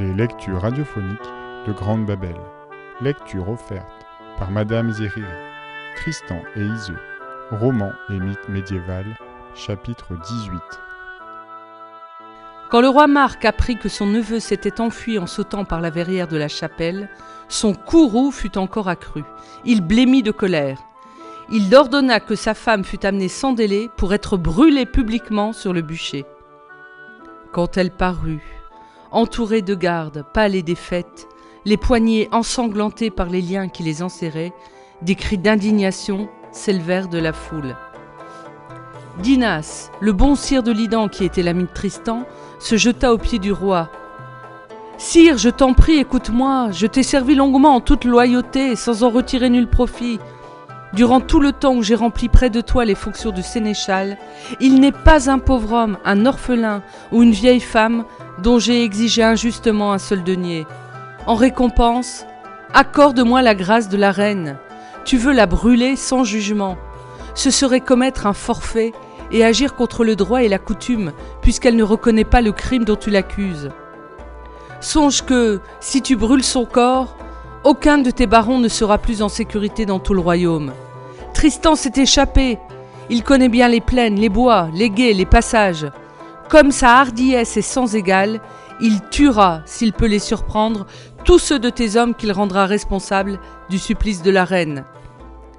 Les lectures radiophoniques de Grande Babel. Lecture offerte par Madame Zériri. Tristan et Iseux. Roman et mythe médiéval. Chapitre 18. Quand le roi Marc apprit que son neveu s'était enfui en sautant par la verrière de la chapelle, son courroux fut encore accru. Il blêmit de colère. Il ordonna que sa femme fût amenée sans délai pour être brûlée publiquement sur le bûcher. Quand elle parut, entourée de gardes, pâle et défaite, les poignets ensanglantés par les liens qui les enserraient, des cris d'indignation s'élevèrent de la foule. Dinas, le bon sire de Lidan qui était l'ami de Tristan, se jeta aux pieds du roi. Sire, je t'en prie, écoute-moi, je t'ai servi longuement en toute loyauté, sans en retirer nul profit. Durant tout le temps où j'ai rempli près de toi les fonctions de sénéchal, il n'est pas un pauvre homme, un orphelin ou une vieille femme dont j'ai exigé injustement un seul denier. En récompense, accorde-moi la grâce de la reine. Tu veux la brûler sans jugement. Ce serait commettre un forfait et agir contre le droit et la coutume, puisqu'elle ne reconnaît pas le crime dont tu l'accuses. Songe que, si tu brûles son corps, aucun de tes barons ne sera plus en sécurité dans tout le royaume. Tristan s'est échappé. Il connaît bien les plaines, les bois, les guets, les passages. Comme sa hardiesse est sans égale, il tuera, s'il peut les surprendre, tous ceux de tes hommes qu'il rendra responsables du supplice de la reine.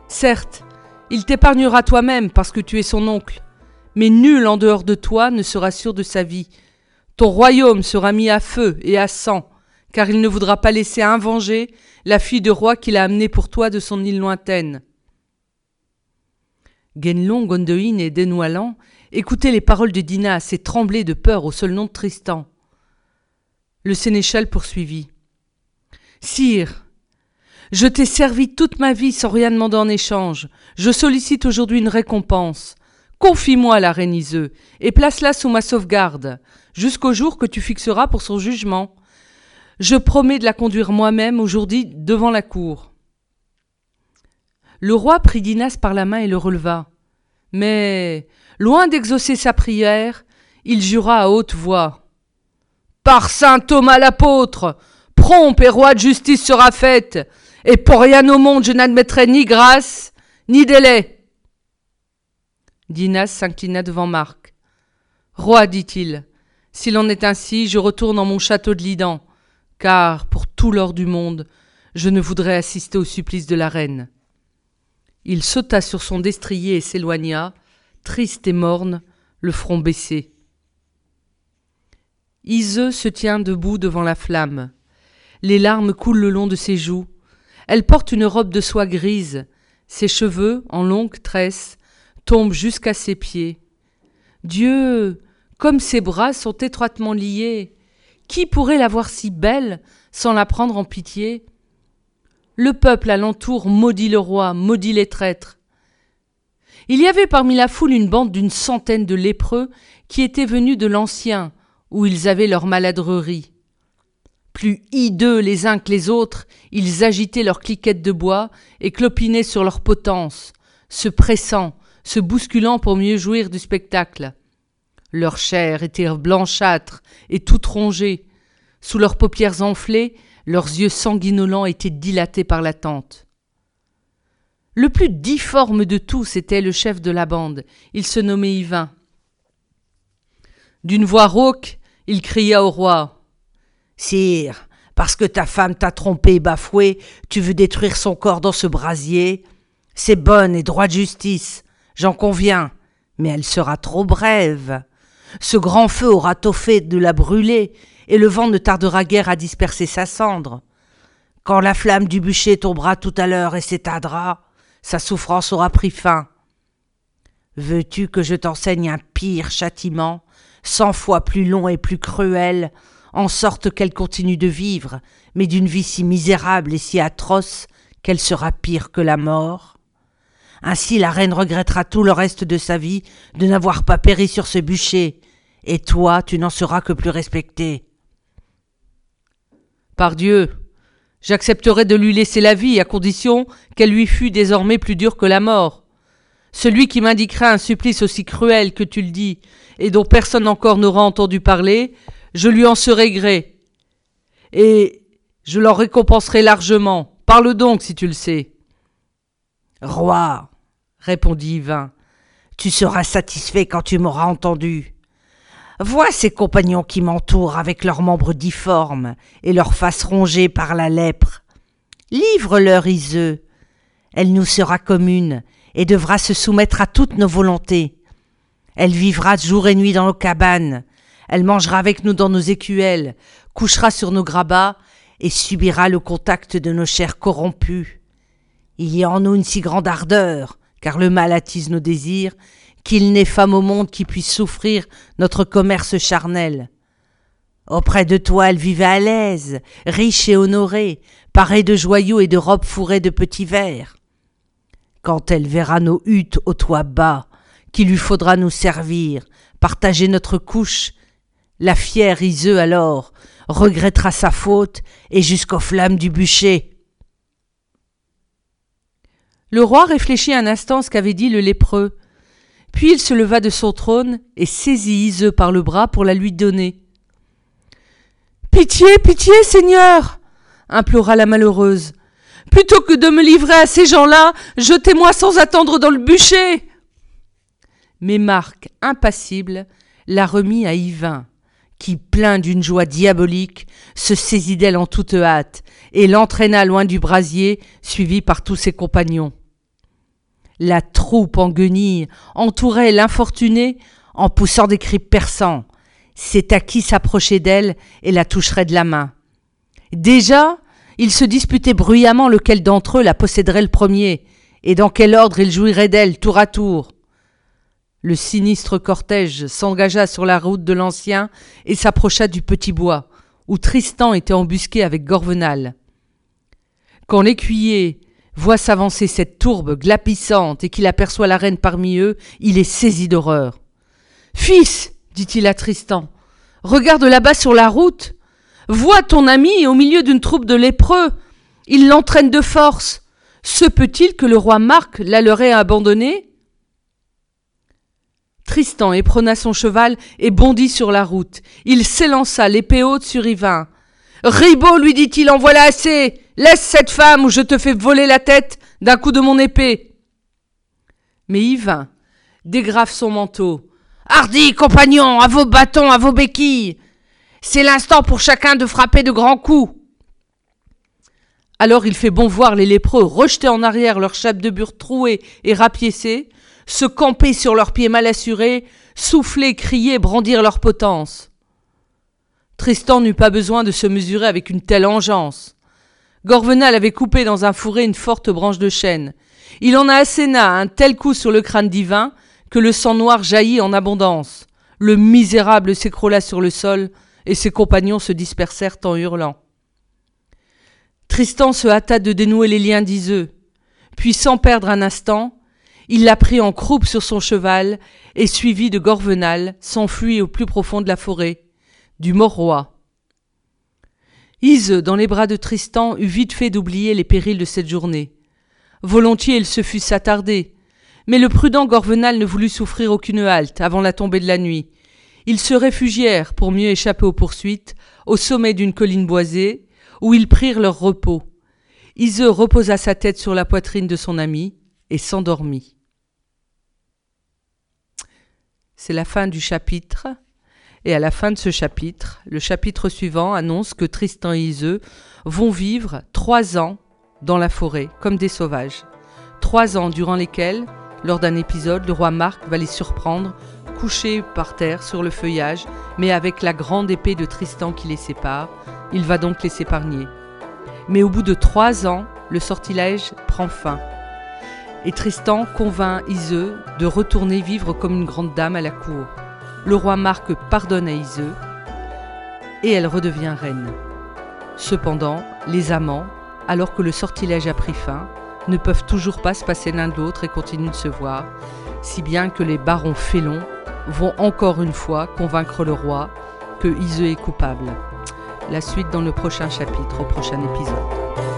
Certes, il t'épargnera toi-même parce que tu es son oncle, mais nul en dehors de toi ne sera sûr de sa vie. Ton royaume sera mis à feu et à sang, car il ne voudra pas laisser invenger la fille de roi qu'il a amenée pour toi de son île lointaine. Guenelon, Gondoïne et Denoualan écoutaient les paroles de Dinas et tremblaient de peur au seul nom de Tristan. Le sénéchal poursuivit. Sire, je t'ai servi toute ma vie sans rien demander en échange. Je sollicite aujourd'hui une récompense. Confie-moi la reine Iseux et place-la sous ma sauvegarde, jusqu'au jour que tu fixeras pour son jugement. Je promets de la conduire moi-même aujourd'hui devant la cour. Le roi prit Dinas par la main et le releva. Mais, loin d'exaucer sa prière, il jura à haute voix. Par saint Thomas l'apôtre, prompt et roi de justice sera faite, et pour rien au monde je n'admettrai ni grâce, ni délai. Dinas s'inclina devant Marc. Roi, dit-il, s'il en est ainsi, je retourne en mon château de Lidan, car, pour tout l'or du monde, je ne voudrais assister au supplice de la reine. Il sauta sur son destrier et s'éloigna, triste et morne, le front baissé. Iseux se tient debout devant la flamme. Les larmes coulent le long de ses joues. Elle porte une robe de soie grise. Ses cheveux, en longues tresses, tombent jusqu'à ses pieds. Dieu, comme ses bras sont étroitement liés, qui pourrait la voir si belle sans la prendre en pitié? Le peuple alentour maudit le roi, maudit les traîtres. Il y avait parmi la foule une bande d'une centaine de lépreux qui étaient venus de l'ancien, où ils avaient leur maladrerie. Plus hideux les uns que les autres, ils agitaient leurs cliquettes de bois et clopinaient sur leur potence, se pressant, se bousculant pour mieux jouir du spectacle. Leur chair était blanchâtre et toute rongée. Sous leurs paupières enflées, leurs yeux sanguinolents étaient dilatés par l'attente. Le plus difforme de tous était le chef de la bande. Il se nommait Yvain. D'une voix rauque, il cria au roi. Sire, parce que ta femme t'a trompé et bafoué, tu veux détruire son corps dans ce brasier. C'est bonne et droite justice, j'en conviens, mais elle sera trop brève. Ce grand feu aura tôt fait de la brûler, et le vent ne tardera guère à disperser sa cendre. Quand la flamme du bûcher tombera tout à l'heure et s'éteindra, sa souffrance aura pris fin. Veux-tu que je t'enseigne un pire châtiment, cent fois plus long et plus cruel, en sorte qu'elle continue de vivre, mais d'une vie si misérable et si atroce qu'elle sera pire que la mort? Ainsi la reine regrettera tout le reste de sa vie de n'avoir pas péri sur ce bûcher, et toi tu n'en seras que plus respecté. Par Dieu, j'accepterai de lui laisser la vie à condition qu'elle lui fût désormais plus dure que la mort. Celui qui m'indiquera un supplice aussi cruel que tu le dis, et dont personne encore n'aura entendu parler, je lui en serai gré. et je leur récompenserai largement. Parle donc si tu le sais. Roi, répondit Yvain, tu seras satisfait quand tu m'auras entendu. Vois ces compagnons qui m'entourent avec leurs membres difformes et leurs faces rongées par la lèpre. Livre-leur Iseux. Elle nous sera commune et devra se soumettre à toutes nos volontés. Elle vivra jour et nuit dans nos cabanes. Elle mangera avec nous dans nos écuelles, couchera sur nos grabats et subira le contact de nos chairs corrompues. Il y a en nous une si grande ardeur, car le mal attise nos désirs, qu'il n'est femme au monde qui puisse souffrir notre commerce charnel. Auprès de toi elle vivait à l'aise, riche et honorée, parée de joyaux et de robes fourrées de petits verres. Quand elle verra nos huttes au toit bas, qu'il lui faudra nous servir, partager notre couche, la fière Iseux alors regrettera sa faute et jusqu'aux flammes du bûcher. Le roi réfléchit un instant ce qu'avait dit le lépreux, puis il se leva de son trône et saisit Iseux par le bras pour la lui donner. Pitié, pitié, Seigneur implora la malheureuse. Plutôt que de me livrer à ces gens-là, jetez-moi sans attendre dans le bûcher. Mais Marc, impassible, la remit à Yvain, qui, plein d'une joie diabolique, se saisit d'elle en toute hâte et l'entraîna loin du brasier, suivi par tous ses compagnons. La troupe en guenille entourait l'infortunée en poussant des cris perçants. C'est à qui s'approcher d'elle et la toucherait de la main. Déjà, ils se disputaient bruyamment lequel d'entre eux la posséderait le premier, et dans quel ordre il jouirait d'elle tour à tour. Le sinistre cortège s'engagea sur la route de l'ancien et s'approcha du petit bois, où Tristan était embusqué avec Gorvenal. Quand l'écuyer voit s'avancer cette tourbe glapissante et qu'il aperçoit la reine parmi eux, il est saisi d'horreur. Fils, dit-il à Tristan, regarde là-bas sur la route. Vois ton ami au milieu d'une troupe de lépreux. Il l'entraîne de force. Se peut-il que le roi Marc la leur ait abandonné? Tristan éprona son cheval et bondit sur la route. Il s'élança l'épée haute sur Yvain. Ribaud, lui dit-il, en voilà assez. Laisse cette femme ou je te fais voler la tête d'un coup de mon épée. Mais Yvain dégrave son manteau. Hardi, compagnons, à vos bâtons, à vos béquilles. C'est l'instant pour chacun de frapper de grands coups. Alors il fait bon voir les lépreux rejeter en arrière leurs chapes de bure trouées et rapiécées, se camper sur leurs pieds mal assurés, souffler, crier, brandir leur potence. Tristan n'eut pas besoin de se mesurer avec une telle engeance. Gorvenal avait coupé dans un fourré une forte branche de chêne. Il en a asséna un tel coup sur le crâne divin que le sang noir jaillit en abondance. Le misérable s'écroula sur le sol et ses compagnons se dispersèrent en hurlant. Tristan se hâta de dénouer les liens d'Iseux, puis sans perdre un instant, il la prit en croupe sur son cheval et suivi de Gorvenal s'enfuit au plus profond de la forêt du mort-roi. Ise, dans les bras de Tristan, eut vite fait d'oublier les périls de cette journée. Volontiers il se fût s'attarder, mais le prudent Gorvenal ne voulut souffrir aucune halte avant la tombée de la nuit. Ils se réfugièrent, pour mieux échapper aux poursuites, au sommet d'une colline boisée, où ils prirent leur repos. Ise reposa sa tête sur la poitrine de son ami et s'endormit. C'est la fin du chapitre. Et à la fin de ce chapitre, le chapitre suivant annonce que Tristan et Iseux vont vivre trois ans dans la forêt, comme des sauvages. Trois ans durant lesquels, lors d'un épisode, le roi Marc va les surprendre, couchés par terre sur le feuillage, mais avec la grande épée de Tristan qui les sépare. Il va donc les s'épargner. Mais au bout de trois ans, le sortilège prend fin. Et Tristan convainc Iseux de retourner vivre comme une grande dame à la cour le roi Marc pardonne à Iseux et elle redevient reine. Cependant, les amants, alors que le sortilège a pris fin, ne peuvent toujours pas se passer l'un de l'autre et continuent de se voir, si bien que les barons félons vont encore une fois convaincre le roi que Iseux est coupable. La suite dans le prochain chapitre, au prochain épisode.